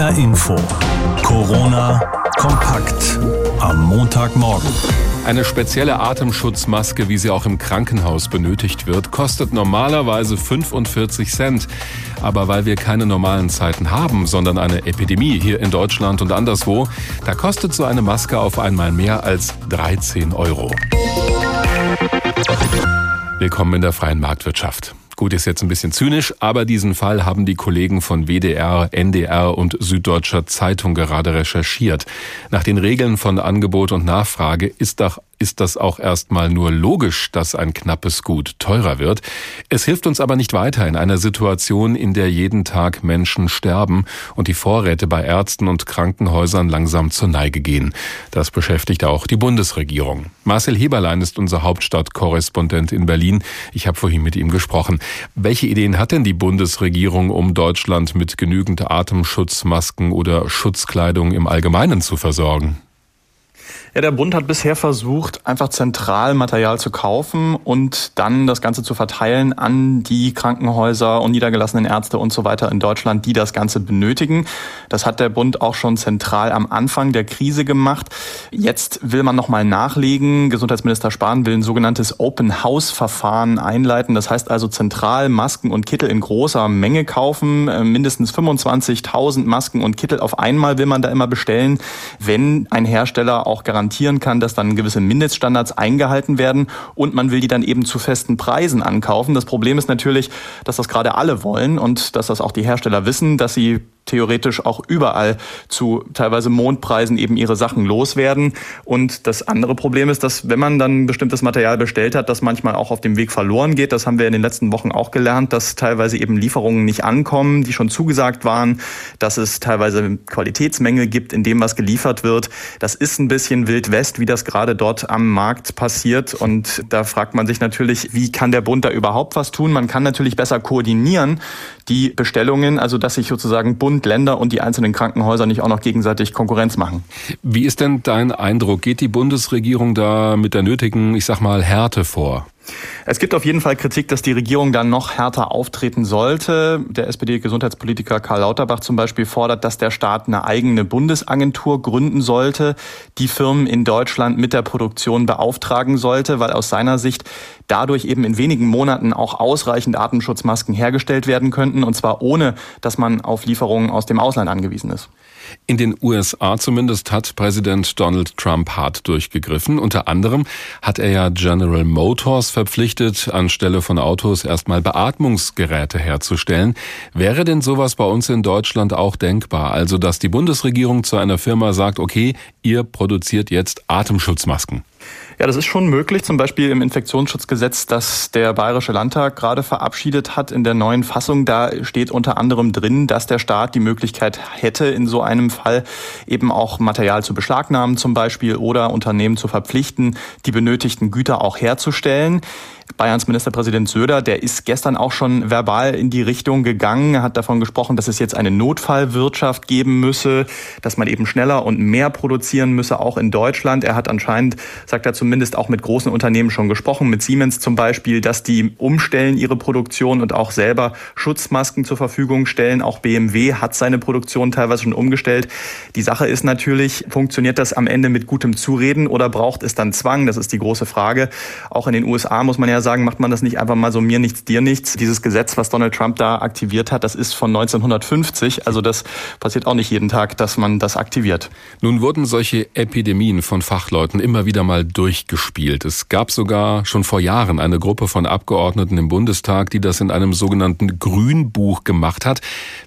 HR Info. Corona kompakt am Montagmorgen. Eine spezielle Atemschutzmaske, wie sie auch im Krankenhaus benötigt wird, kostet normalerweise 45 Cent. Aber weil wir keine normalen Zeiten haben, sondern eine Epidemie hier in Deutschland und anderswo, da kostet so eine Maske auf einmal mehr als 13 Euro. Willkommen in der freien Marktwirtschaft. Gut, ist jetzt ein bisschen zynisch, aber diesen Fall haben die Kollegen von WDR, NDR und Süddeutscher Zeitung gerade recherchiert. Nach den Regeln von Angebot und Nachfrage ist doch ist das auch erstmal nur logisch, dass ein knappes Gut teurer wird. Es hilft uns aber nicht weiter in einer Situation, in der jeden Tag Menschen sterben und die Vorräte bei Ärzten und Krankenhäusern langsam zur Neige gehen. Das beschäftigt auch die Bundesregierung. Marcel Heberlein ist unser Hauptstadtkorrespondent in Berlin. Ich habe vorhin mit ihm gesprochen. Welche Ideen hat denn die Bundesregierung, um Deutschland mit genügend Atemschutzmasken oder Schutzkleidung im Allgemeinen zu versorgen? Ja, der Bund hat bisher versucht, einfach zentral Material zu kaufen und dann das Ganze zu verteilen an die Krankenhäuser und niedergelassenen Ärzte und so weiter in Deutschland, die das Ganze benötigen. Das hat der Bund auch schon zentral am Anfang der Krise gemacht. Jetzt will man nochmal nachlegen. Gesundheitsminister Spahn will ein sogenanntes Open House Verfahren einleiten. Das heißt also zentral Masken und Kittel in großer Menge kaufen. Äh, mindestens 25.000 Masken und Kittel auf einmal will man da immer bestellen, wenn ein Hersteller auch garantiert garantieren kann, dass dann gewisse Mindeststandards eingehalten werden und man will die dann eben zu festen Preisen ankaufen. Das Problem ist natürlich, dass das gerade alle wollen und dass das auch die Hersteller wissen, dass sie theoretisch auch überall zu teilweise Mondpreisen eben ihre Sachen loswerden. Und das andere Problem ist, dass wenn man dann bestimmtes Material bestellt hat, das manchmal auch auf dem Weg verloren geht. Das haben wir in den letzten Wochen auch gelernt, dass teilweise eben Lieferungen nicht ankommen, die schon zugesagt waren, dass es teilweise Qualitätsmängel gibt in dem, was geliefert wird. Das ist ein bisschen Wild West, wie das gerade dort am Markt passiert. Und da fragt man sich natürlich, wie kann der Bund da überhaupt was tun? Man kann natürlich besser koordinieren die Bestellungen, also dass sich sozusagen Bund, Länder und die einzelnen Krankenhäuser nicht auch noch gegenseitig Konkurrenz machen. Wie ist denn dein Eindruck? Geht die Bundesregierung da mit der nötigen, ich sag mal, Härte vor? Es gibt auf jeden Fall Kritik, dass die Regierung dann noch härter auftreten sollte. Der SPD-Gesundheitspolitiker Karl Lauterbach zum Beispiel fordert, dass der Staat eine eigene Bundesagentur gründen sollte, die Firmen in Deutschland mit der Produktion beauftragen sollte, weil aus seiner Sicht dadurch eben in wenigen Monaten auch ausreichend Atemschutzmasken hergestellt werden könnten, und zwar ohne, dass man auf Lieferungen aus dem Ausland angewiesen ist. In den USA zumindest hat Präsident Donald Trump hart durchgegriffen. Unter anderem hat er ja General Motors verpflichtet, anstelle von Autos erstmal Beatmungsgeräte herzustellen. Wäre denn sowas bei uns in Deutschland auch denkbar? Also, dass die Bundesregierung zu einer Firma sagt, okay, ihr produziert jetzt Atemschutzmasken. Ja, das ist schon möglich, zum Beispiel im Infektionsschutzgesetz, das der Bayerische Landtag gerade verabschiedet hat in der neuen Fassung. Da steht unter anderem drin, dass der Staat die Möglichkeit hätte, in so einem Fall eben auch Material zu beschlagnahmen zum Beispiel oder Unternehmen zu verpflichten, die benötigten Güter auch herzustellen. Bayerns Ministerpräsident Söder, der ist gestern auch schon verbal in die Richtung gegangen, hat davon gesprochen, dass es jetzt eine Notfallwirtschaft geben müsse, dass man eben schneller und mehr produzieren müsse, auch in Deutschland. Er hat anscheinend, sagt er zumindest, auch mit großen Unternehmen schon gesprochen, mit Siemens zum Beispiel, dass die umstellen ihre Produktion und auch selber Schutzmasken zur Verfügung stellen. Auch BMW hat seine Produktion teilweise schon umgestellt. Die Sache ist natürlich, funktioniert das am Ende mit gutem Zureden oder braucht es dann Zwang? Das ist die große Frage. Auch in den USA muss man ja sagen, macht man das nicht einfach mal so mir nichts, dir nichts. Dieses Gesetz, was Donald Trump da aktiviert hat, das ist von 1950. Also das passiert auch nicht jeden Tag, dass man das aktiviert. Nun wurden solche Epidemien von Fachleuten immer wieder mal durchgespielt. Es gab sogar schon vor Jahren eine Gruppe von Abgeordneten im Bundestag, die das in einem sogenannten Grünbuch gemacht hat.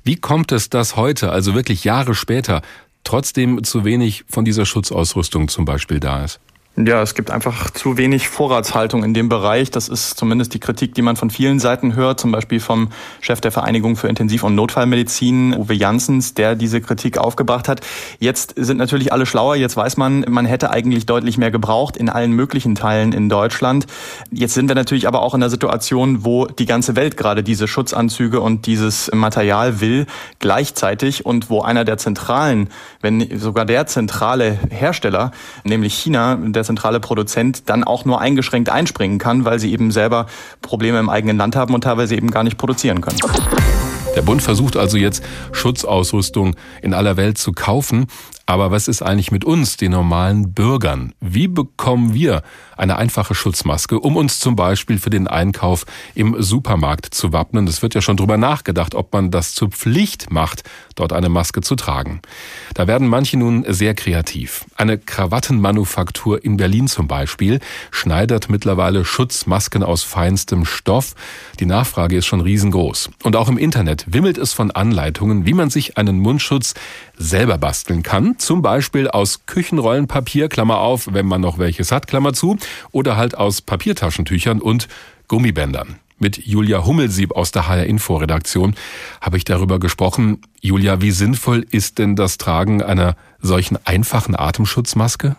Wie kommt es, dass heute, also wirklich Jahre später, trotzdem zu wenig von dieser Schutzausrüstung zum Beispiel da ist? Ja, es gibt einfach zu wenig Vorratshaltung in dem Bereich. Das ist zumindest die Kritik, die man von vielen Seiten hört, zum Beispiel vom Chef der Vereinigung für Intensiv- und Notfallmedizin, Uwe Janssens, der diese Kritik aufgebracht hat. Jetzt sind natürlich alle schlauer. Jetzt weiß man, man hätte eigentlich deutlich mehr gebraucht in allen möglichen Teilen in Deutschland. Jetzt sind wir natürlich aber auch in der Situation, wo die ganze Welt gerade diese Schutzanzüge und dieses Material will, gleichzeitig und wo einer der zentralen, wenn sogar der zentrale Hersteller, nämlich China, der der zentrale Produzent dann auch nur eingeschränkt einspringen kann, weil sie eben selber Probleme im eigenen Land haben und teilweise eben gar nicht produzieren können. Der Bund versucht also jetzt, Schutzausrüstung in aller Welt zu kaufen. Aber was ist eigentlich mit uns, den normalen Bürgern? Wie bekommen wir eine einfache Schutzmaske, um uns zum Beispiel für den Einkauf im Supermarkt zu wappnen? Es wird ja schon drüber nachgedacht, ob man das zur Pflicht macht, dort eine Maske zu tragen. Da werden manche nun sehr kreativ. Eine Krawattenmanufaktur in Berlin zum Beispiel schneidert mittlerweile Schutzmasken aus feinstem Stoff. Die Nachfrage ist schon riesengroß. Und auch im Internet wimmelt es von Anleitungen, wie man sich einen Mundschutz selber basteln kann. Zum Beispiel aus Küchenrollenpapier, Klammer auf, wenn man noch welches hat, Klammer zu, oder halt aus Papiertaschentüchern und Gummibändern. Mit Julia Hummelsieb aus der HR Info Redaktion habe ich darüber gesprochen. Julia, wie sinnvoll ist denn das Tragen einer solchen einfachen Atemschutzmaske?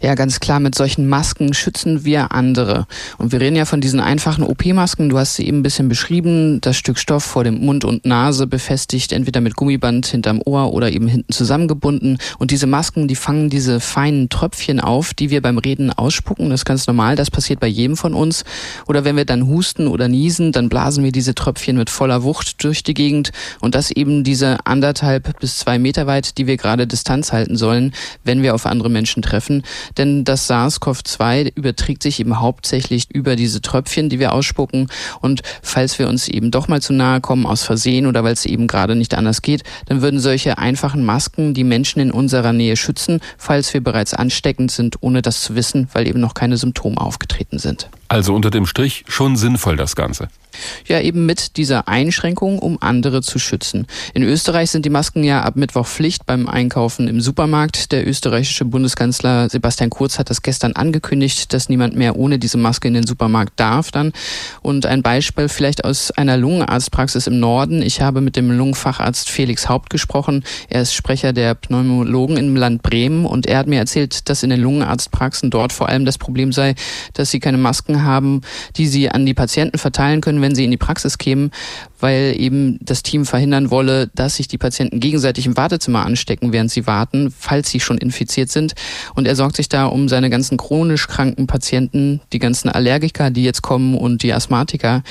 Ja, ganz klar, mit solchen Masken schützen wir andere. Und wir reden ja von diesen einfachen OP-Masken. Du hast sie eben ein bisschen beschrieben. Das Stück Stoff vor dem Mund und Nase befestigt, entweder mit Gummiband hinterm Ohr oder eben hinten zusammengebunden. Und diese Masken, die fangen diese feinen Tröpfchen auf, die wir beim Reden ausspucken. Das ist ganz normal. Das passiert bei jedem von uns. Oder wenn wir dann husten oder niesen, dann blasen wir diese Tröpfchen mit voller Wucht durch die Gegend. Und das eben diese anderthalb bis zwei Meter weit, die wir gerade Distanz halten sollen, wenn wir auf andere Menschen treffen denn das SARS-CoV-2 überträgt sich eben hauptsächlich über diese Tröpfchen, die wir ausspucken. Und falls wir uns eben doch mal zu nahe kommen aus Versehen oder weil es eben gerade nicht anders geht, dann würden solche einfachen Masken die Menschen in unserer Nähe schützen, falls wir bereits ansteckend sind, ohne das zu wissen, weil eben noch keine Symptome aufgetreten sind. Also unter dem Strich schon sinnvoll das Ganze. Ja, eben mit dieser Einschränkung, um andere zu schützen. In Österreich sind die Masken ja ab Mittwoch Pflicht beim Einkaufen im Supermarkt. Der österreichische Bundeskanzler Sebastian Kurz hat das gestern angekündigt, dass niemand mehr ohne diese Maske in den Supermarkt darf dann. Und ein Beispiel vielleicht aus einer Lungenarztpraxis im Norden. Ich habe mit dem Lungenfacharzt Felix Haupt gesprochen. Er ist Sprecher der Pneumologen im Land Bremen und er hat mir erzählt, dass in den Lungenarztpraxen dort vor allem das Problem sei, dass sie keine Masken haben, die sie an die Patienten verteilen können, wenn sie in die Praxis kämen, weil eben das Team verhindern wolle, dass sich die Patienten gegenseitig im Wartezimmer anstecken, während sie warten, falls sie schon infiziert sind. Und er sorgt sich da um seine ganzen chronisch kranken Patienten, die ganzen Allergiker, die jetzt kommen und die Asthmatiker.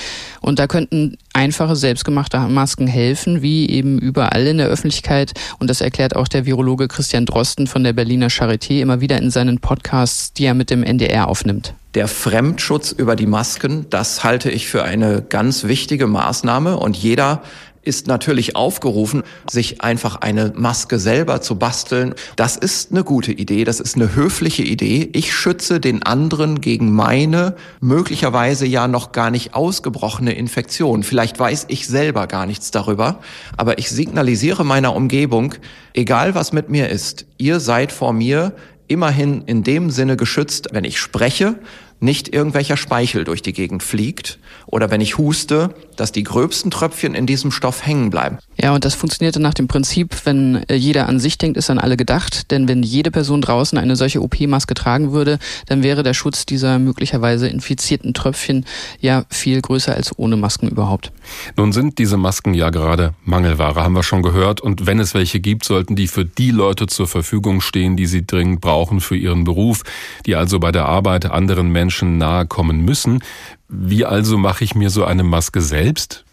Und da könnten einfache, selbstgemachte Masken helfen, wie eben überall in der Öffentlichkeit. Und das erklärt auch der Virologe Christian Drosten von der Berliner Charité immer wieder in seinen Podcasts, die er mit dem NDR aufnimmt. Der Fremdschutz über die Masken, das halte ich für eine ganz wichtige Maßnahme und jeder ist natürlich aufgerufen, sich einfach eine Maske selber zu basteln. Das ist eine gute Idee, das ist eine höfliche Idee. Ich schütze den anderen gegen meine möglicherweise ja noch gar nicht ausgebrochene Infektion. Vielleicht weiß ich selber gar nichts darüber, aber ich signalisiere meiner Umgebung, egal was mit mir ist, ihr seid vor mir immerhin in dem Sinne geschützt, wenn ich spreche, nicht irgendwelcher Speichel durch die Gegend fliegt oder wenn ich huste, dass die gröbsten Tröpfchen in diesem Stoff hängen bleiben. Ja, und das funktionierte nach dem Prinzip, wenn äh, jeder an sich denkt, ist an alle gedacht. Denn wenn jede Person draußen eine solche OP-Maske tragen würde, dann wäre der Schutz dieser möglicherweise infizierten Tröpfchen ja viel größer als ohne Masken überhaupt. Nun sind diese Masken ja gerade Mangelware, haben wir schon gehört. Und wenn es welche gibt, sollten die für die Leute zur Verfügung stehen, die sie dringend brauchen für ihren Beruf, die also bei der Arbeit anderen Menschen nahe kommen müssen. Wie also mache ich mir so eine Maske selbst?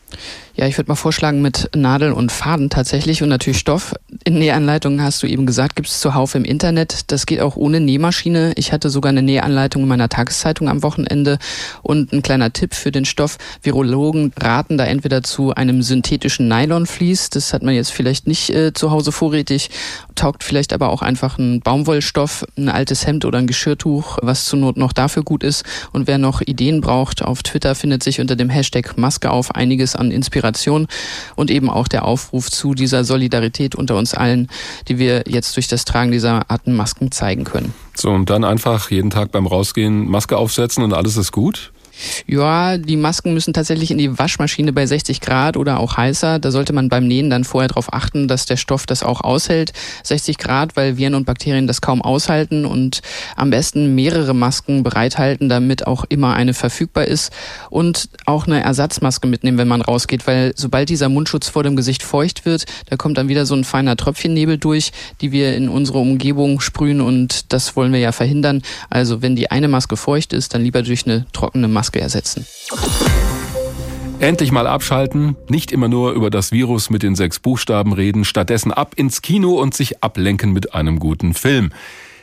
Ja, ich würde mal vorschlagen mit Nadel und Faden tatsächlich und natürlich Stoff. In Nähanleitungen hast du eben gesagt, gibt es zuhauf im Internet. Das geht auch ohne Nähmaschine. Ich hatte sogar eine Nähanleitung in meiner Tageszeitung am Wochenende. Und ein kleiner Tipp für den Stoff. Virologen raten da entweder zu einem synthetischen Nylonvlies. Das hat man jetzt vielleicht nicht äh, zu Hause vorrätig. Taugt vielleicht aber auch einfach ein Baumwollstoff, ein altes Hemd oder ein Geschirrtuch, was zur Not noch dafür gut ist. Und wer noch Ideen braucht, auf Twitter findet sich unter dem Hashtag Maske auf einiges an Inspiration Inspiration und eben auch der Aufruf zu dieser Solidarität unter uns allen, die wir jetzt durch das Tragen dieser Atemmasken zeigen können. So, und dann einfach jeden Tag beim Rausgehen Maske aufsetzen und alles ist gut? Ja, die Masken müssen tatsächlich in die Waschmaschine bei 60 Grad oder auch heißer. Da sollte man beim Nähen dann vorher darauf achten, dass der Stoff das auch aushält. 60 Grad, weil Viren und Bakterien das kaum aushalten und am besten mehrere Masken bereithalten, damit auch immer eine verfügbar ist und auch eine Ersatzmaske mitnehmen, wenn man rausgeht, weil sobald dieser Mundschutz vor dem Gesicht feucht wird, da kommt dann wieder so ein feiner Tröpfchennebel durch, die wir in unsere Umgebung sprühen und das wollen wir ja verhindern. Also wenn die eine Maske feucht ist, dann lieber durch eine trockene Maske ersetzen. Endlich mal abschalten, nicht immer nur über das Virus mit den sechs Buchstaben reden, stattdessen ab ins Kino und sich ablenken mit einem guten Film.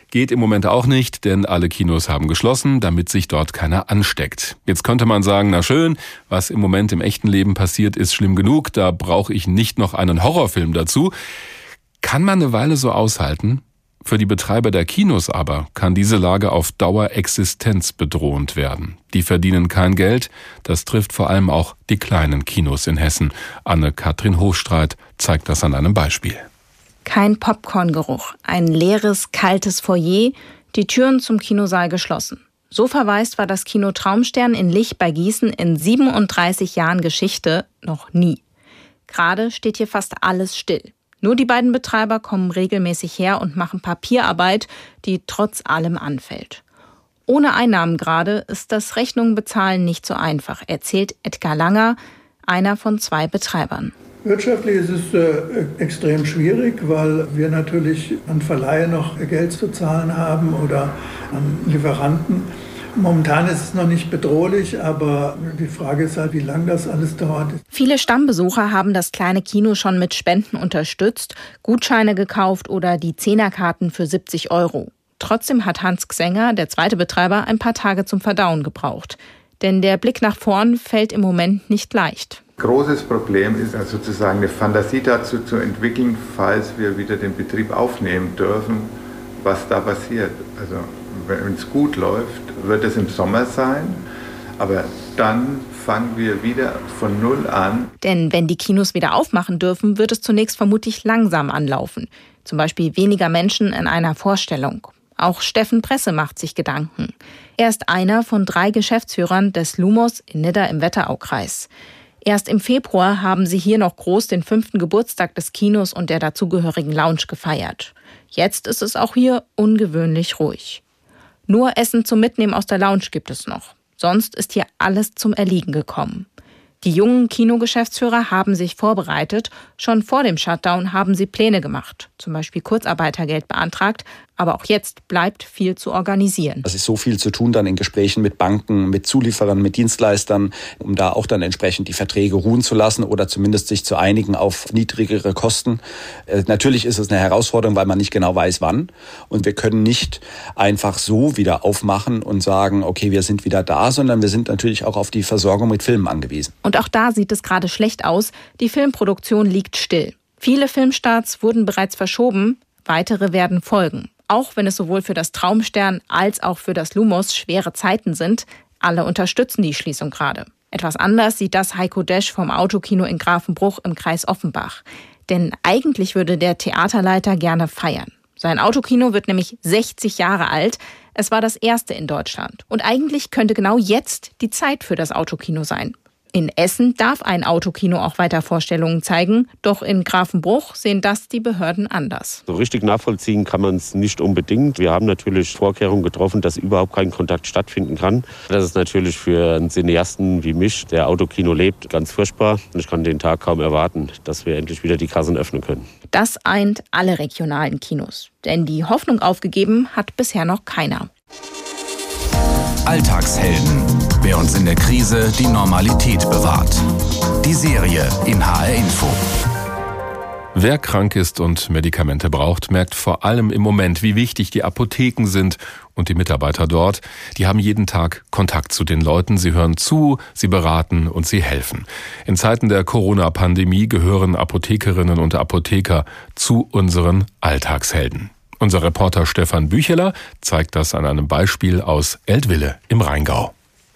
Geht im Moment auch nicht, denn alle Kinos haben geschlossen, damit sich dort keiner ansteckt. Jetzt könnte man sagen, na schön, was im Moment im echten Leben passiert, ist schlimm genug, da brauche ich nicht noch einen Horrorfilm dazu. Kann man eine Weile so aushalten? Für die Betreiber der Kinos aber kann diese Lage auf Dauer existenzbedrohend werden. Die verdienen kein Geld. Das trifft vor allem auch die kleinen Kinos in Hessen. Anne-Kathrin Hochstreit zeigt das an einem Beispiel. Kein Popcorngeruch, ein leeres, kaltes Foyer, die Türen zum Kinosaal geschlossen. So verwaist war das Kino Traumstern in Lich bei Gießen in 37 Jahren Geschichte noch nie. Gerade steht hier fast alles still. Nur die beiden Betreiber kommen regelmäßig her und machen Papierarbeit, die trotz allem anfällt. Ohne Einnahmen gerade ist das Rechnungen bezahlen nicht so einfach, erzählt Edgar Langer, einer von zwei Betreibern. Wirtschaftlich ist es äh, extrem schwierig, weil wir natürlich an Verleihe noch Geld zu zahlen haben oder an Lieferanten. Momentan ist es noch nicht bedrohlich, aber die Frage ist halt, wie lange das alles dauert. Viele Stammbesucher haben das kleine Kino schon mit Spenden unterstützt, Gutscheine gekauft oder die Zehnerkarten für 70 Euro. Trotzdem hat Hans Xenger, der zweite Betreiber, ein paar Tage zum Verdauen gebraucht. Denn der Blick nach vorn fällt im Moment nicht leicht. Großes Problem ist also sozusagen eine Fantasie dazu zu entwickeln, falls wir wieder den Betrieb aufnehmen dürfen, was da passiert. Also wenn es gut läuft, wird es im Sommer sein, aber dann fangen wir wieder von Null an. Denn wenn die Kinos wieder aufmachen dürfen, wird es zunächst vermutlich langsam anlaufen. Zum Beispiel weniger Menschen in einer Vorstellung. Auch Steffen Presse macht sich Gedanken. Er ist einer von drei Geschäftsführern des Lumos in Nidda im Wetteraukreis. Erst im Februar haben sie hier noch groß den fünften Geburtstag des Kinos und der dazugehörigen Lounge gefeiert. Jetzt ist es auch hier ungewöhnlich ruhig. Nur Essen zum Mitnehmen aus der Lounge gibt es noch. Sonst ist hier alles zum Erliegen gekommen. Die jungen Kinogeschäftsführer haben sich vorbereitet. Schon vor dem Shutdown haben sie Pläne gemacht, zum Beispiel Kurzarbeitergeld beantragt, aber auch jetzt bleibt viel zu organisieren. Es ist so viel zu tun dann in Gesprächen mit Banken, mit Zulieferern, mit Dienstleistern, um da auch dann entsprechend die Verträge ruhen zu lassen oder zumindest sich zu einigen auf niedrigere Kosten. Äh, natürlich ist es eine Herausforderung, weil man nicht genau weiß, wann. Und wir können nicht einfach so wieder aufmachen und sagen, okay, wir sind wieder da, sondern wir sind natürlich auch auf die Versorgung mit Filmen angewiesen. Und auch da sieht es gerade schlecht aus. Die Filmproduktion liegt still. Viele Filmstarts wurden bereits verschoben, weitere werden folgen. Auch wenn es sowohl für das Traumstern als auch für das Lumos schwere Zeiten sind, alle unterstützen die Schließung gerade. Etwas anders sieht das Heiko Desch vom Autokino in Grafenbruch im Kreis Offenbach. Denn eigentlich würde der Theaterleiter gerne feiern. Sein Autokino wird nämlich 60 Jahre alt. Es war das erste in Deutschland. Und eigentlich könnte genau jetzt die Zeit für das Autokino sein. In Essen darf ein Autokino auch weiter Vorstellungen zeigen, doch in Grafenbruch sehen das die Behörden anders. So richtig nachvollziehen kann man es nicht unbedingt. Wir haben natürlich Vorkehrungen getroffen, dass überhaupt kein Kontakt stattfinden kann. Das ist natürlich für einen Cineasten wie mich, der Autokino lebt, ganz furchtbar. Und ich kann den Tag kaum erwarten, dass wir endlich wieder die Kassen öffnen können. Das eint alle regionalen Kinos. Denn die Hoffnung aufgegeben hat bisher noch keiner. Alltagshelden. Wer uns in der Krise die Normalität bewahrt. Die Serie in HR Info. Wer krank ist und Medikamente braucht, merkt vor allem im Moment, wie wichtig die Apotheken sind und die Mitarbeiter dort. Die haben jeden Tag Kontakt zu den Leuten, sie hören zu, sie beraten und sie helfen. In Zeiten der Corona-Pandemie gehören Apothekerinnen und Apotheker zu unseren Alltagshelden. Unser Reporter Stefan Bücheler zeigt das an einem Beispiel aus Eltville im Rheingau.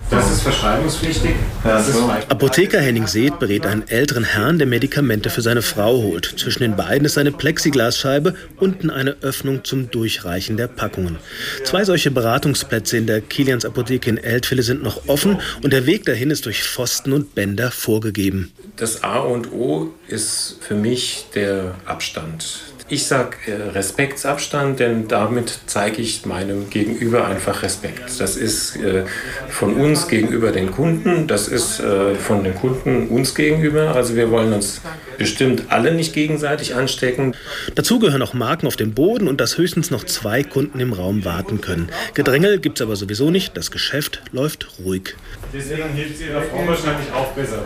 Das ist verschreibungspflichtig. Das ist Apotheker Henning Seeth berät einen älteren Herrn, der Medikamente für seine Frau holt. Zwischen den beiden ist eine Plexiglasscheibe, unten eine Öffnung zum Durchreichen der Packungen. Zwei solche Beratungsplätze in der Kilians Apotheke in Eltville sind noch offen und der Weg dahin ist durch Pfosten und Bänder vorgegeben. Das A und O ist für mich der Abstand Ich sage äh, Respektsabstand, denn damit zeige ich meinem Gegenüber einfach Respekt. Das ist äh, von uns gegenüber den Kunden, das ist äh, von den Kunden uns gegenüber. Also wir wollen uns bestimmt alle nicht gegenseitig anstecken. Dazu gehören auch Marken auf dem Boden und dass höchstens noch zwei Kunden im Raum warten können. Gedrängel gibt es aber sowieso nicht, das Geschäft läuft ruhig. Deswegen hilft es Ihrer Frau wahrscheinlich auch besser.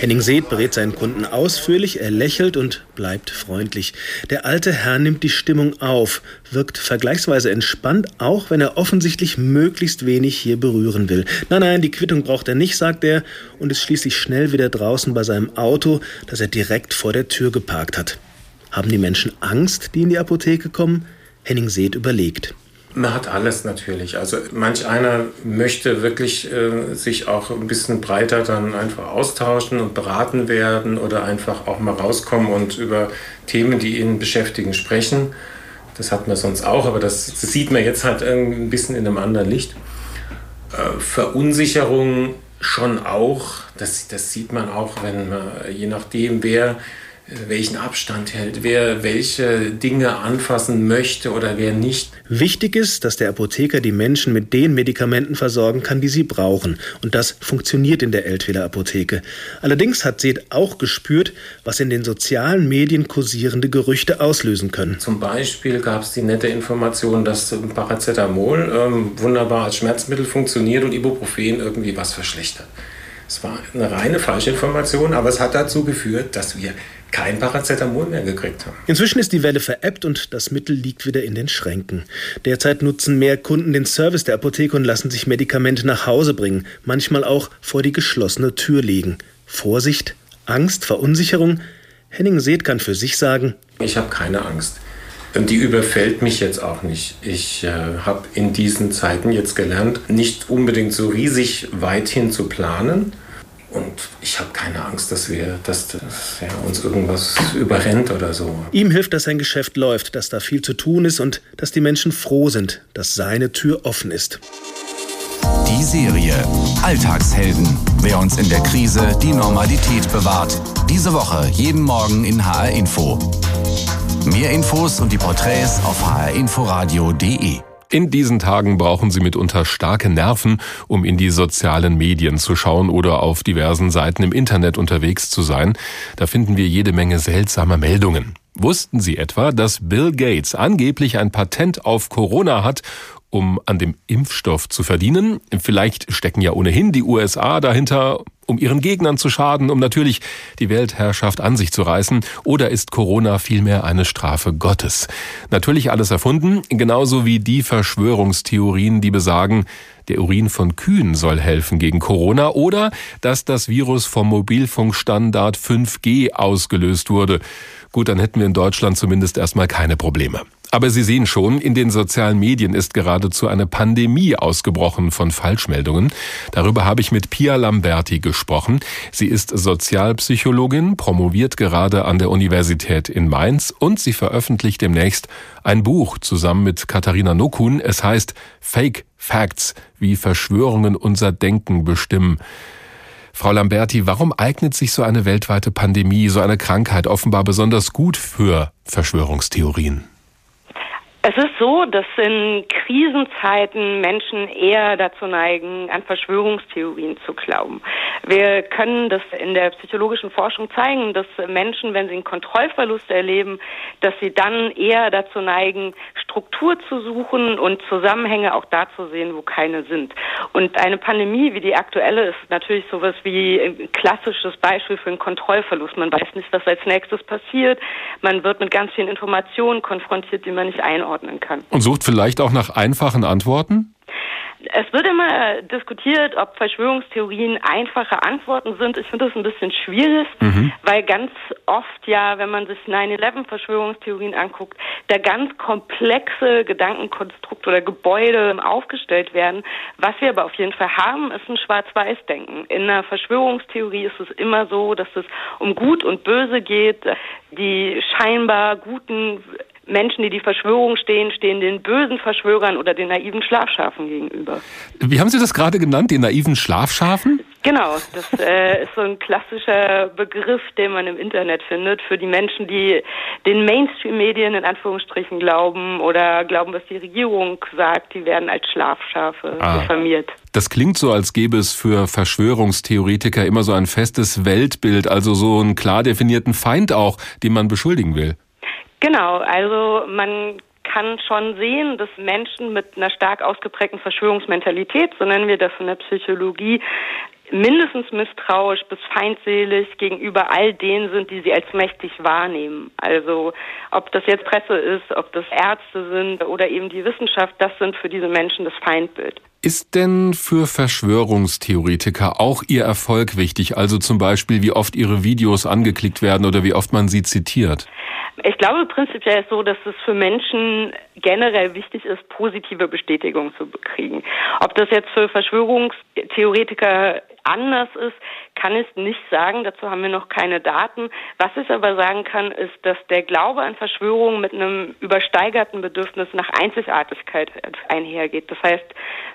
Henning Seeth berät seinen Kunden ausführlich, er lächelt und bleibt freundlich. Der alte Herr nimmt die Stimmung auf, wirkt vergleichsweise entspannt, auch wenn er offensichtlich möglichst wenig hier berühren will. Nein, nein, die Quittung braucht er nicht, sagt er und ist schließlich schnell wieder draußen bei seinem Auto, das er direkt vor der Tür geparkt hat. Haben die Menschen Angst, die in die Apotheke kommen? Henning Seeth überlegt. Man hat alles natürlich. Also manch einer möchte wirklich äh, sich auch ein bisschen breiter dann einfach austauschen und beraten werden oder einfach auch mal rauskommen und über Themen, die ihn beschäftigen, sprechen. Das hat man sonst auch, aber das, sieht man jetzt halt ein bisschen in einem anderen Licht. Äh, Verunsicherung schon auch. Das, das sieht man auch, wenn man, je nachdem, wer welchen Abstand hält, wer welche Dinge anfassen möchte oder wer nicht. Wichtig ist, dass der Apotheker die Menschen mit den Medikamenten versorgen kann, die sie brauchen. Und das funktioniert in der Eltwiler Apotheke. Allerdings hat Seth auch gespürt, was in den sozialen Medien kursierende Gerüchte auslösen können. Zum Beispiel gab es die nette Information, dass Paracetamol ähm, wunderbar als Schmerzmittel funktioniert und Ibuprofen irgendwie was verschlechtert. Es war eine reine Falschinformation, aber es hat dazu geführt, dass wir kein Paracetamol mehr gekriegt haben. Inzwischen ist die Welle veräppt und das Mittel liegt wieder in den Schränken. Derzeit nutzen mehr Kunden den Service der Apotheke und lassen sich Medikamente nach Hause bringen, manchmal auch vor die geschlossene Tür legen. Vorsicht, Angst, Verunsicherung. Henning Seeth kann für sich sagen, ich habe keine Angst. Und die überfällt mich jetzt auch nicht. Ich äh, habe in diesen Zeiten jetzt gelernt, nicht unbedingt so riesig weit hin zu planen, und ich habe keine Angst, dass wir, dass, dass ja, uns irgendwas überrennt oder so. Ihm hilft, dass sein Geschäft läuft, dass da viel zu tun ist und dass die Menschen froh sind, dass seine Tür offen ist. Die Serie Alltagshelden. Wer uns in der Krise die Normalität bewahrt. Diese Woche jeden Morgen in HR Info. Mehr Infos und die Porträts auf hrinforadio.de. In diesen Tagen brauchen Sie mitunter starke Nerven, um in die sozialen Medien zu schauen oder auf diversen Seiten im Internet unterwegs zu sein. Da finden wir jede Menge seltsamer Meldungen. Wussten Sie etwa, dass Bill Gates angeblich ein Patent auf Corona hat um an dem Impfstoff zu verdienen. Vielleicht stecken ja ohnehin die USA dahinter, um ihren Gegnern zu schaden, um natürlich die Weltherrschaft an sich zu reißen. Oder ist Corona vielmehr eine Strafe Gottes? Natürlich alles erfunden, genauso wie die Verschwörungstheorien, die besagen, der Urin von Kühen soll helfen gegen Corona oder dass das Virus vom Mobilfunkstandard 5G ausgelöst wurde. Gut, dann hätten wir in Deutschland zumindest erstmal keine Probleme. Aber Sie sehen schon, in den sozialen Medien ist geradezu eine Pandemie ausgebrochen von Falschmeldungen. Darüber habe ich mit Pia Lamberti gesprochen. Sie ist Sozialpsychologin, promoviert gerade an der Universität in Mainz und sie veröffentlicht demnächst ein Buch zusammen mit Katharina Nokun. Es heißt Fake Facts, wie Verschwörungen unser Denken bestimmen. Frau Lamberti, warum eignet sich so eine weltweite Pandemie, so eine Krankheit offenbar besonders gut für Verschwörungstheorien? Es ist so, dass in Krisenzeiten Menschen eher dazu neigen, an Verschwörungstheorien zu glauben. Wir können das in der psychologischen Forschung zeigen, dass Menschen, wenn sie einen Kontrollverlust erleben, dass sie dann eher dazu neigen, Struktur zu suchen und Zusammenhänge auch da zu sehen, wo keine sind. Und eine Pandemie wie die aktuelle ist natürlich sowas wie ein klassisches Beispiel für einen Kontrollverlust. Man weiß nicht, was als nächstes passiert. Man wird mit ganz vielen Informationen konfrontiert, die man nicht einordnet einordnen kann. Und sucht vielleicht auch nach einfachen Antworten? Es wird immer diskutiert, ob Verschwörungstheorien einfache Antworten sind. Ich finde das ein bisschen schwierig, mhm. weil ganz oft ja, wenn man sich 9-11-Verschwörungstheorien anguckt, da ganz komplexe Gedankenkonstrukte oder Gebäude aufgestellt werden. Was wir aber auf jeden Fall haben, ist ein Schwarz-Weiß-Denken. In einer Verschwörungstheorie ist es immer so, dass es um Gut und Böse geht. Die scheinbar Guten Menschen, die die Verschwörung stehen, stehen den bösen Verschwörern oder den naiven Schlafschafen gegenüber. Wie haben Sie das gerade genannt, den naiven Schlafschafen? Genau, das äh, ist so ein klassischer Begriff, den man im Internet findet für die Menschen, die den Mainstream-Medien in Anführungsstrichen glauben oder glauben, was die Regierung sagt, die werden als Schlafschafe ah. diffamiert. Das klingt so, als gäbe es für Verschwörungstheoretiker immer so ein festes Weltbild, also so einen klar definierten Feind auch, den man beschuldigen will. Genau, also man kann schon sehen, dass Menschen mit einer stark ausgeprägten Verschwörungsmentalität, so nennen wir das in der Psychologie, mindestens misstrauisch bis feindselig gegenüber all denen sind, die sie als mächtig wahrnehmen. Also ob das jetzt Presse ist, ob das Ärzte sind oder eben die Wissenschaft, das sind für diese Menschen das Feindbild. Ist denn für Verschwörungstheoretiker auch ihr Erfolg wichtig? Also zum Beispiel, wie oft ihre Videos angeklickt werden oder wie oft man sie zitiert? Ich glaube prinzipiell ist so, dass es für Menschen generell wichtig ist, positive Bestätigung zu kriegen. Ob das jetzt für Verschwörungstheoretiker anders ist, kann ich nicht sagen. Dazu haben wir noch keine Daten. Was ich aber sagen kann, ist, dass der Glaube an Verschwörungen mit einem übersteigerten Bedürfnis nach Einzigartigkeit einhergeht. Das heißt,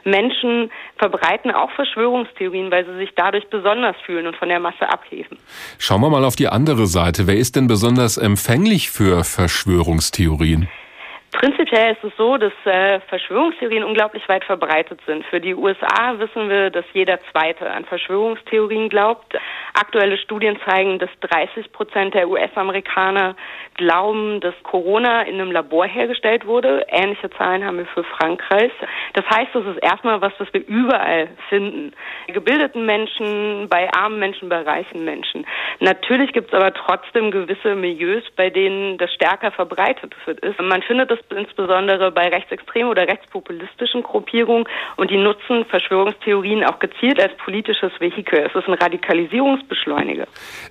Menschen verbreiten auch Verschwörungstheorien, weil sie sich dadurch besonders fühlen und von der Masse abheben. Schauen wir mal auf die andere Seite. Wer ist denn besonders empfänglich für Verschwörungstheorien? Prinzipiell ist es so, dass äh, Verschwörungstheorien unglaublich weit verbreitet sind. Für die USA wissen wir, dass jeder Zweite an Verschwörungstheorien glaubt. Aktuelle Studien zeigen, dass 30 Prozent der US-Amerikaner glauben, dass Corona in einem Labor hergestellt wurde. Ähnliche Zahlen haben wir für Frankreich. Das heißt, es ist erstmal was, was wir überall finden. Bei gebildeten Menschen, bei armen Menschen, bei reichen Menschen. Natürlich gibt es aber trotzdem gewisse Milieus, bei denen das stärker verbreitet ist. Man findet das insbesondere bei rechtsextremen oder rechtspopulistischen Gruppierungen und die nutzen Verschwörungstheorien auch gezielt als politisches Vehikel. Es ist ein Radikalisierungsbeschleuniger.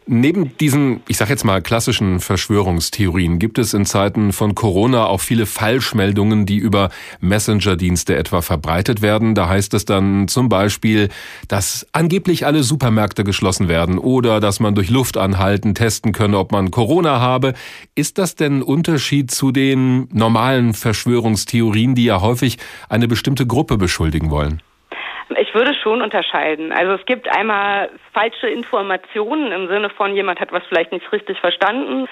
Neben diesen, ich sage jetzt mal klassischen Verschwörungstheorien gibt es in Zeiten von Corona auch viele Falschmeldungen, die über Messenger-Dienste etwa verbreitet werden. Da heißt es dann zum Beispiel, dass angeblich alle Supermärkte geschlossen werden oder dass man durch Luft anhalten testen könne, ob man Corona habe. Ist das denn ein Unterschied zu den normalen normalen Verschwörungstheorien, die ja häufig eine bestimmte Gruppe beschuldigen wollen? Ich würde schon unterscheiden. Also es gibt einmal falsche Informationen im Sinne von jemand hat was vielleicht nicht richtig verstanden.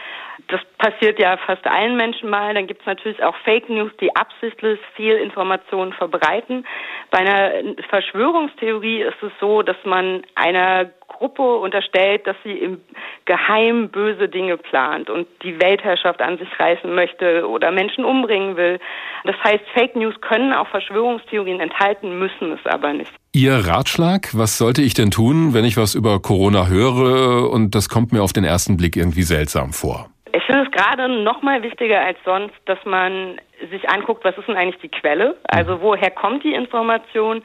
Das passiert ja fast allen Menschen mal. Dann gibt es natürlich auch Fake News, die absichtlich viel Informationen verbreiten. Bei einer Verschwörungstheorie ist es so, dass man einer Gruppe unterstellt, dass sie im Geheim böse Dinge plant und die Weltherrschaft an sich reißen möchte oder Menschen umbringen will. Das heißt, Fake News können auch Verschwörungstheorien enthalten, müssen es aber nicht. Ihr Ratschlag, was sollte ich denn tun, wenn ich was über Corona höre und das kommt mir auf den ersten Blick irgendwie seltsam vor? Ich finde es gerade noch mal wichtiger als sonst, dass man sich anguckt, was ist denn eigentlich die Quelle? Also woher kommt die Information?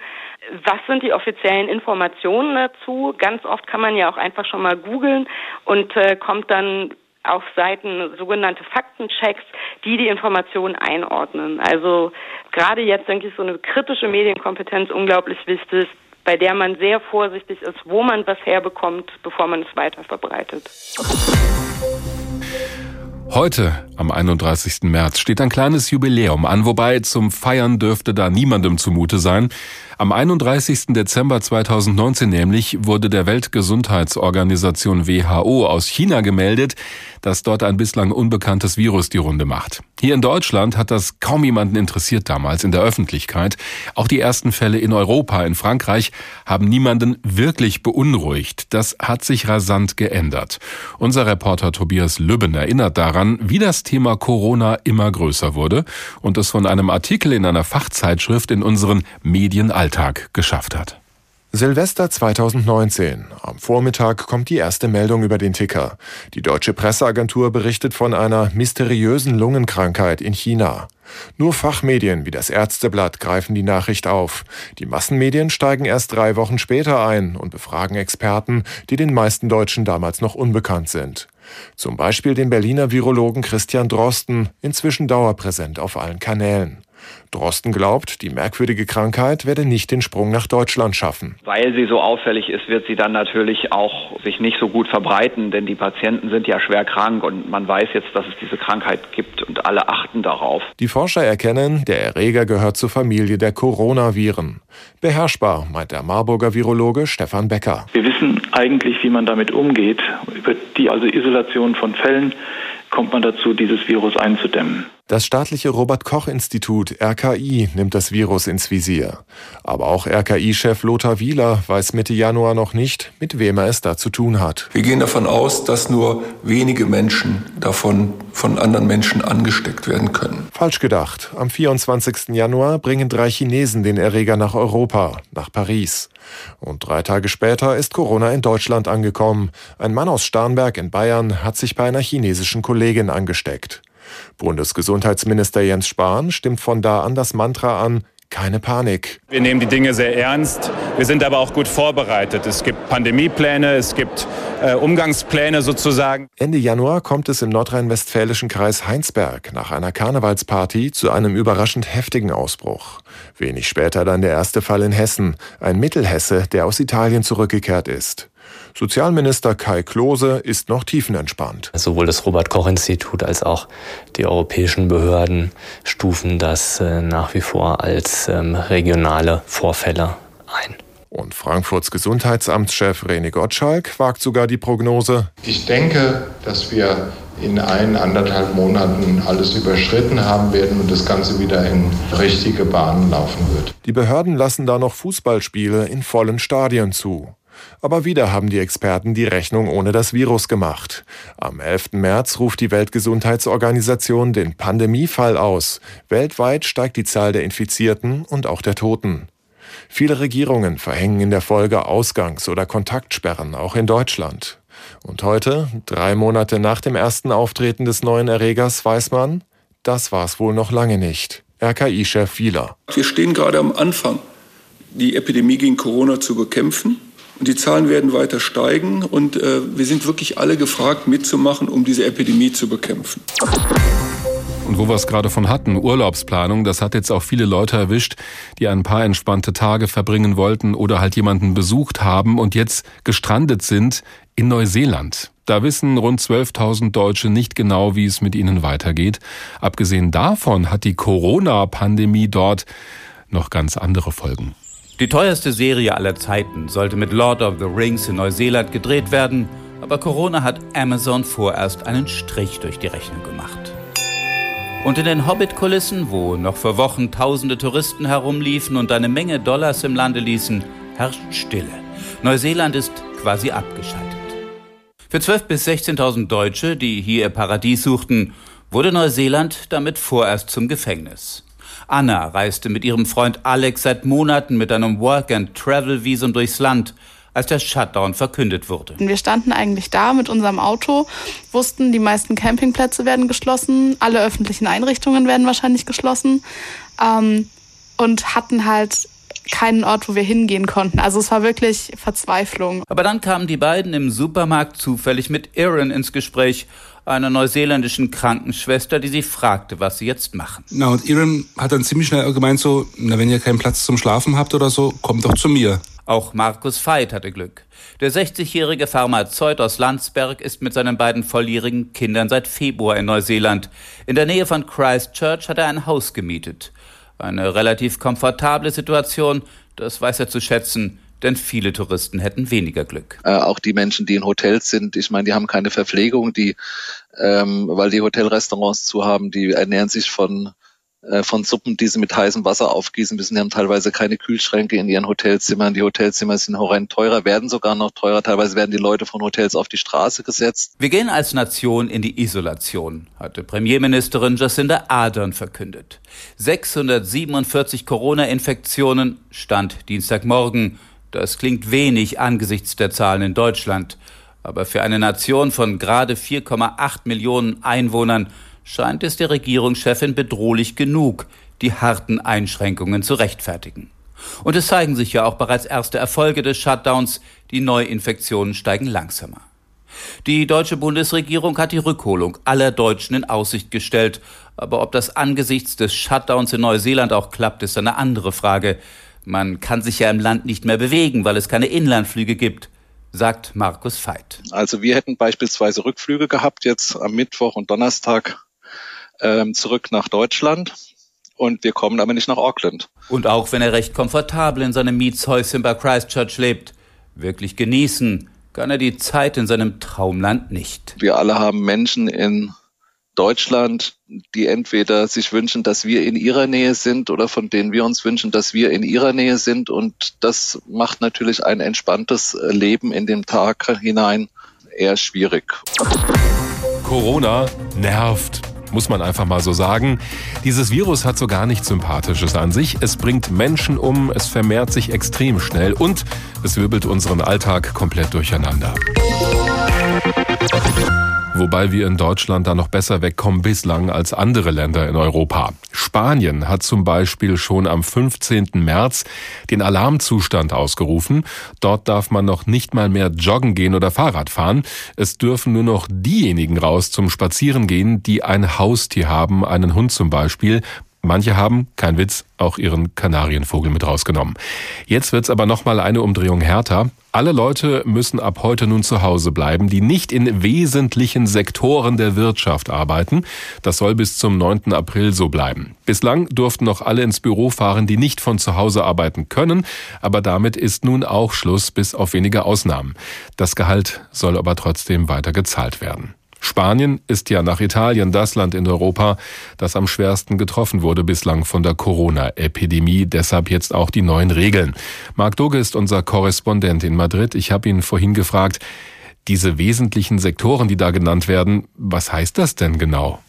Was sind die offiziellen Informationen dazu? Ganz oft kann man ja auch einfach schon mal googeln und äh, kommt dann auf Seiten sogenannte Faktenchecks, die die Informationen einordnen. Also gerade jetzt denke ich so eine kritische Medienkompetenz unglaublich wichtig, bei der man sehr vorsichtig ist, wo man was herbekommt, bevor man es weiter verbreitet. Heute, am 31. März, steht ein kleines Jubiläum an, wobei zum Feiern dürfte da niemandem zumute sein. Am 31. Dezember 2019 nämlich wurde der Weltgesundheitsorganisation WHO aus China gemeldet, dass dort ein bislang unbekanntes Virus die Runde macht. Hier in Deutschland hat das kaum jemanden interessiert damals in der Öffentlichkeit. Auch die ersten Fälle in Europa, in Frankreich, haben niemanden wirklich beunruhigt. Das hat sich rasant geändert. Unser Reporter Tobias Lübben erinnert daran, wie das Thema Corona immer größer wurde und es von einem Artikel in einer Fachzeitschrift in unseren Medien Alltag geschafft hat. Silvester 2019. Am Vormittag kommt die erste Meldung über den Ticker. Die deutsche Presseagentur berichtet von einer mysteriösen Lungenkrankheit in China. Nur Fachmedien wie das Ärzteblatt greifen die Nachricht auf. Die Massenmedien steigen erst drei Wochen später ein und befragen Experten, die den meisten Deutschen damals noch unbekannt sind. Zum Beispiel den Berliner Virologen Christian Drosten, inzwischen dauerpräsent auf allen Kanälen. Drosten glaubt, die merkwürdige Krankheit werde nicht den Sprung nach Deutschland schaffen. Weil sie so auffällig ist, wird sie dann natürlich auch sich nicht so gut verbreiten, denn die Patienten sind ja schwer krank und man weiß jetzt, dass es diese Krankheit gibt und alle achten darauf. Die Forscher erkennen, der Erreger gehört zur Familie der Coronaviren. Beherrschbar, meint der Marburger Virologe Stefan Becker. Wir wissen eigentlich, wie man damit umgeht, über die also Isolation von Fällen kommt man dazu, dieses Virus einzudämmen. Das staatliche Robert Koch Institut RKI nimmt das Virus ins Visier. Aber auch RKI-Chef Lothar Wieler weiß Mitte Januar noch nicht, mit wem er es da zu tun hat. Wir gehen davon aus, dass nur wenige Menschen davon von anderen Menschen angesteckt werden können. Falsch gedacht. Am 24. Januar bringen drei Chinesen den Erreger nach Europa, nach Paris. Und drei Tage später ist Corona in Deutschland angekommen. Ein Mann aus Starnberg in Bayern hat sich bei einer chinesischen Kollegin angesteckt. Bundesgesundheitsminister Jens Spahn stimmt von da an das Mantra an, keine Panik. Wir nehmen die Dinge sehr ernst. Wir sind aber auch gut vorbereitet. Es gibt Pandemiepläne, es gibt äh, Umgangspläne sozusagen. Ende Januar kommt es im nordrhein-westfälischen Kreis Heinsberg nach einer Karnevalsparty zu einem überraschend heftigen Ausbruch. Wenig später dann der erste Fall in Hessen, ein Mittelhesse, der aus Italien zurückgekehrt ist. Sozialminister Kai Klose ist noch tiefenentspannt. Sowohl das Robert-Koch-Institut als auch die europäischen Behörden stufen das äh, nach wie vor als ähm, regionale Vorfälle ein. Und Frankfurts Gesundheitsamtschef René Gottschalk wagt sogar die Prognose. Ich denke, dass wir in ein, anderthalb Monaten alles überschritten haben werden und das Ganze wieder in richtige Bahnen laufen wird. Die Behörden lassen da noch Fußballspiele in vollen Stadien zu. Aber wieder haben die Experten die Rechnung ohne das Virus gemacht. Am 11. März ruft die Weltgesundheitsorganisation den Pandemiefall aus. Weltweit steigt die Zahl der Infizierten und auch der Toten. Viele Regierungen verhängen in der Folge Ausgangs- oder Kontaktsperren, auch in Deutschland. Und heute, drei Monate nach dem ersten Auftreten des neuen Erregers, weiß man, das war's wohl noch lange nicht. RKI-Chef Wieler. Wir stehen gerade am Anfang, die Epidemie gegen Corona zu bekämpfen. Und die Zahlen werden weiter steigen und äh, wir sind wirklich alle gefragt, mitzumachen, um diese Epidemie zu bekämpfen. Und wo wir es gerade von hatten, Urlaubsplanung, das hat jetzt auch viele Leute erwischt, die ein paar entspannte Tage verbringen wollten oder halt jemanden besucht haben und jetzt gestrandet sind in Neuseeland. Da wissen rund 12.000 Deutsche nicht genau, wie es mit ihnen weitergeht. Abgesehen davon hat die Corona-Pandemie dort noch ganz andere Folgen. Die teuerste Serie aller Zeiten sollte mit Lord of the Rings in Neuseeland gedreht werden, aber Corona hat Amazon vorerst einen Strich durch die Rechnung gemacht. Und in den Hobbit-Kulissen, wo noch vor Wochen tausende Touristen herumliefen und eine Menge Dollars im Lande ließen, herrscht Stille. Neuseeland ist quasi abgeschaltet. Für 12.000 bis 16.000 Deutsche, die hier ihr Paradies suchten, wurde Neuseeland damit vorerst zum Gefängnis. Anna reiste mit ihrem Freund Alex seit Monaten mit einem Work-and-Travel-Visum durchs Land, als der Shutdown verkündet wurde. Wir standen eigentlich da mit unserem Auto, wussten, die meisten Campingplätze werden geschlossen, alle öffentlichen Einrichtungen werden wahrscheinlich geschlossen ähm, und hatten halt keinen Ort, wo wir hingehen konnten. Also es war wirklich Verzweiflung. Aber dann kamen die beiden im Supermarkt zufällig mit Erin ins Gespräch einer neuseeländischen Krankenschwester, die sie fragte, was sie jetzt machen. Na, und Iram hat dann ziemlich schnell gemeint so, na, wenn ihr keinen Platz zum Schlafen habt oder so, kommt doch zu mir. Auch Markus Veit hatte Glück. Der 60-jährige Pharmazeut aus Landsberg ist mit seinen beiden volljährigen Kindern seit Februar in Neuseeland. In der Nähe von Christchurch hat er ein Haus gemietet. Eine relativ komfortable Situation, das weiß er zu schätzen denn viele Touristen hätten weniger Glück. Äh, auch die Menschen, die in Hotels sind, ich meine, die haben keine Verpflegung, die, ähm, weil die Hotelrestaurants zu haben, die ernähren sich von von Suppen, die sie mit heißem Wasser aufgießen müssen. Die haben teilweise keine Kühlschränke in ihren Hotelzimmern. Die Hotelzimmer sind horrend teurer, werden sogar noch teurer. Teilweise werden die Leute von Hotels auf die Straße gesetzt. Wir gehen als Nation in die Isolation, hatte Premierministerin Jacinda Ardern verkündet. 647 Corona-Infektionen stand Dienstagmorgen. Das klingt wenig angesichts der Zahlen in Deutschland. Aber für eine Nation von gerade 4,8 Millionen Einwohnern scheint es der Regierungschefin bedrohlich genug, die harten Einschränkungen zu rechtfertigen. Und es zeigen sich ja auch bereits erste Erfolge des Shutdowns, die Neuinfektionen steigen langsamer. Die deutsche Bundesregierung hat die Rückholung aller Deutschen in Aussicht gestellt. Aber ob das angesichts des Shutdowns in Neuseeland auch klappt, ist eine andere Frage. Man kann sich ja im Land nicht mehr bewegen, weil es keine Inlandflüge gibt, sagt Markus Veit. Also wir hätten beispielsweise Rückflüge gehabt jetzt am Mittwoch und Donnerstag ähm, zurück nach Deutschland und wir kommen aber nicht nach Auckland. Und auch wenn er recht komfortabel in seinem Mietshäuschen bei Christchurch lebt, wirklich genießen kann er die Zeit in seinem Traumland nicht. Wir alle haben Menschen in Deutschland, die entweder sich wünschen, dass wir in ihrer Nähe sind oder von denen wir uns wünschen, dass wir in ihrer Nähe sind. Und das macht natürlich ein entspanntes Leben in den Tag hinein eher schwierig. Corona nervt muss man einfach mal so sagen. Dieses Virus hat so gar nichts Sympathisches an sich. Es bringt Menschen um, es vermehrt sich extrem schnell und es wirbelt unseren Alltag komplett durcheinander. Wobei wir in Deutschland da noch besser wegkommen bislang als andere Länder in Europa. Spanien hat zum Beispiel schon am 15. März den Alarmzustand ausgerufen. Dort darf man noch nicht mal mehr joggen gehen oder Fahrrad fahren. Es dürfen nur noch diejenigen raus zum Spazieren gehen, die ein Haustier haben, einen Hund zum Beispiel. Manche haben, kein Witz, auch ihren Kanarienvogel mit rausgenommen. Jetzt wird's aber nochmal eine Umdrehung härter. Alle Leute müssen ab heute nun zu Hause bleiben, die nicht in wesentlichen Sektoren der Wirtschaft arbeiten. Das soll bis zum 9. April so bleiben. Bislang durften noch alle ins Büro fahren, die nicht von zu Hause arbeiten können, aber damit ist nun auch Schluss bis auf wenige Ausnahmen. Das Gehalt soll aber trotzdem weiter gezahlt werden. Spanien ist ja nach Italien das Land in Europa, das am schwersten getroffen wurde bislang von der Corona-Epidemie. Deshalb jetzt auch die neuen Regeln. Marc Doge ist unser Korrespondent in Madrid. Ich habe ihn vorhin gefragt, diese wesentlichen Sektoren, die da genannt werden, was heißt das denn genau?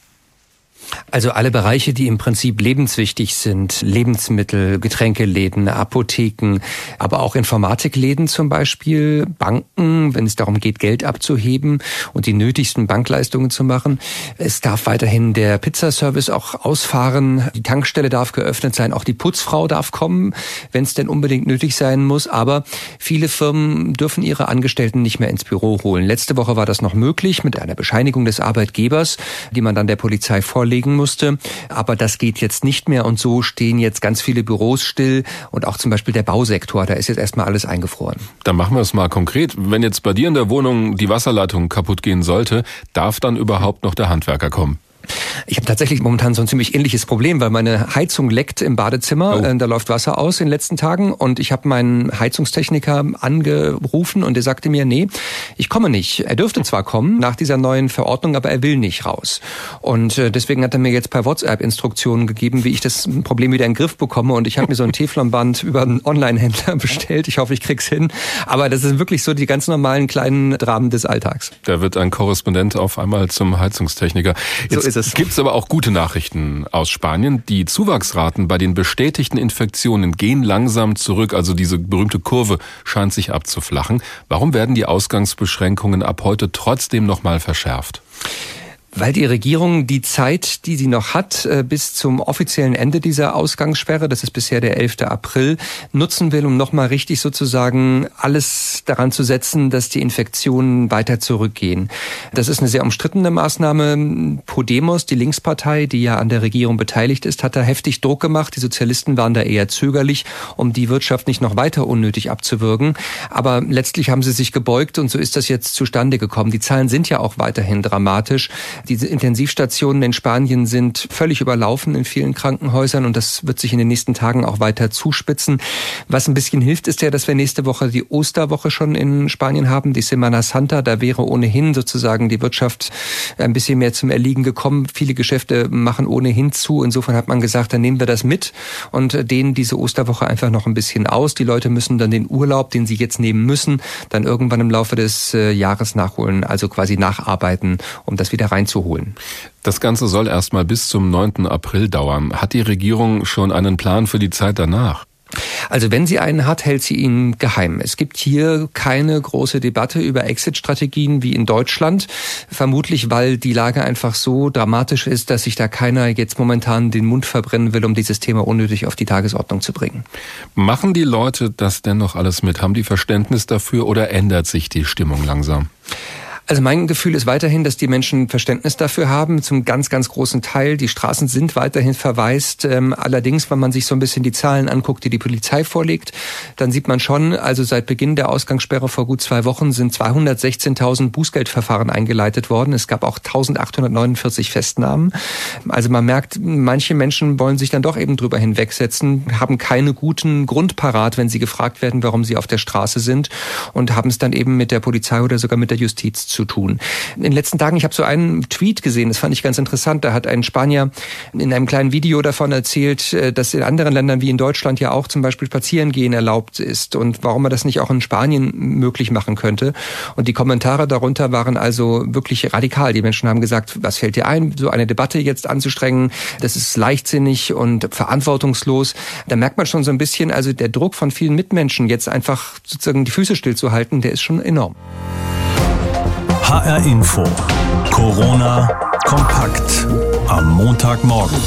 Also alle Bereiche, die im Prinzip lebenswichtig sind, Lebensmittel, Getränkeläden, Apotheken, aber auch Informatikläden zum Beispiel, Banken, wenn es darum geht, Geld abzuheben und die nötigsten Bankleistungen zu machen. Es darf weiterhin der Pizzaservice auch ausfahren, die Tankstelle darf geöffnet sein, auch die Putzfrau darf kommen, wenn es denn unbedingt nötig sein muss. Aber viele Firmen dürfen ihre Angestellten nicht mehr ins Büro holen. Letzte Woche war das noch möglich mit einer Bescheinigung des Arbeitgebers, die man dann der Polizei vorlegt legen musste. Aber das geht jetzt nicht mehr und so stehen jetzt ganz viele Büros still und auch zum Beispiel der Bausektor, da ist jetzt erstmal alles eingefroren. Dann machen wir es mal konkret. Wenn jetzt bei dir in der Wohnung die Wasserleitung kaputt gehen sollte, darf dann überhaupt noch der Handwerker kommen? Ich habe tatsächlich momentan so ein ziemlich ähnliches Problem, weil meine Heizung leckt im Badezimmer. Oh. Äh, da läuft Wasser aus in den letzten Tagen und ich habe meinen Heizungstechniker angerufen und der sagte mir, nee, ich komme nicht. Er dürfte zwar kommen nach dieser neuen Verordnung, aber er will nicht raus. Und äh, deswegen hat er mir jetzt per WhatsApp Instruktionen gegeben, wie ich das Problem wieder in den Griff bekomme. Und ich habe mir so ein Teflonband über einen Online-Händler bestellt. Ich hoffe, ich krieg's hin. Aber das sind wirklich so die ganz normalen kleinen Dramen des Alltags. Da wird ein Korrespondent auf einmal zum Heizungstechniker. Jetzt so ist es. Gibt es aber auch gute Nachrichten aus Spanien. Die Zuwachsraten bei den bestätigten Infektionen gehen langsam zurück. Also diese berühmte Kurve scheint sich abzuflachen. Warum werden die Ausgangsbeschränkungen ab heute trotzdem nochmal verschärft? Weil die Regierung die Zeit, die sie noch hat, äh, bis zum offiziellen Ende dieser Ausgangssperre, das ist bisher der 11. April, nutzen will, um nochmal richtig sozusagen alles daran zu setzen, dass die Infektionen weiter zurückgehen. Das ist eine sehr umstrittene Maßnahme. Podemos, die Linkspartei, die ja an der Regierung beteiligt ist, hat da heftig Druck gemacht. Die Sozialisten waren da eher zögerlich, um die Wirtschaft nicht noch weiter unnötig abzuwürgen. Aber letztlich haben sie sich gebeugt und so ist das jetzt zustande gekommen. Die Zahlen sind ja auch weiterhin dramatisch. Diese Intensivstationen in Spanien sind völlig überlaufen in vielen Krankenhäusern und das wird sich in den nächsten Tagen auch weiter zuspitzen. Was ein bisschen hilft, ist ja, dass wir nächste Woche die Osterwoche schon in Spanien haben, die Semana Santa. Da wäre ohnehin sozusagen die Wirtschaft ein bisschen mehr zum Erliegen gekommen. Viele Geschäfte machen ohnehin zu. Insofern hat man gesagt, dann nehmen wir das mit und dehnen diese Osterwoche einfach noch ein bisschen aus. Die Leute müssen dann den Urlaub, den sie jetzt nehmen müssen, dann irgendwann im Laufe des äh, Jahres nachholen, also quasi nacharbeiten, um das wieder rein einzuholen. Das Ganze soll erstmal bis zum 9. April dauern. Hat die Regierung schon einen Plan für die Zeit danach? Also wenn sie einen hat, hält sie ihn geheim. Es gibt hier keine große Debatte über Exit-Strategien wie in Deutschland. Vermutlich, weil die Lage einfach so dramatisch ist, dass sich da keiner jetzt momentan den Mund verbrennen will, um dieses Thema unnötig auf die Tagesordnung zu bringen. Machen die Leute das denn noch alles mit? Haben die Verständnis dafür oder ändert sich die Stimmung langsam? Also mein Gefühl ist weiterhin, dass die Menschen Verständnis dafür haben, zum ganz, ganz großen Teil. Die Straßen sind weiterhin verwaist. Ähm, allerdings, wenn man sich so ein bisschen die Zahlen anguckt, die die Polizei vorlegt, dann sieht man schon, also seit Beginn der Ausgangssperre vor gut zwei Wochen sind 216.000 Bußgeldverfahren eingeleitet worden. Es gab auch 1849 Festnahmen. Also man merkt, manche Menschen wollen sich dann doch eben drüber hinwegsetzen, haben keine guten Grund parat, wenn sie gefragt werden, warum sie auf der Straße sind und haben es dann eben mit der Polizei oder sogar mit der Justiz zu tun. In den letzten Tagen, ich habe so einen Tweet gesehen, das fand ich ganz interessant. Da hat ein Spanier in einem kleinen Video davon erzählt, äh, dass in anderen Ländern wie in Deutschland ja auch zum Beispiel Spazierengehen erlaubt ist und warum man das nicht auch in Spanien möglich machen könnte. Und die Kommentare darunter waren also wirklich radikal. Die Menschen haben gesagt, was fällt dir ein, so eine Debatte jetzt anzustrengen? Das ist leichtsinnig und verantwortungslos. Da merkt man schon so ein bisschen, also der Druck von vielen Mitmenschen jetzt einfach sozusagen die Füße stillzuhalten, der ist schon enorm. HR Info. Corona kompakt am Montagmorgen.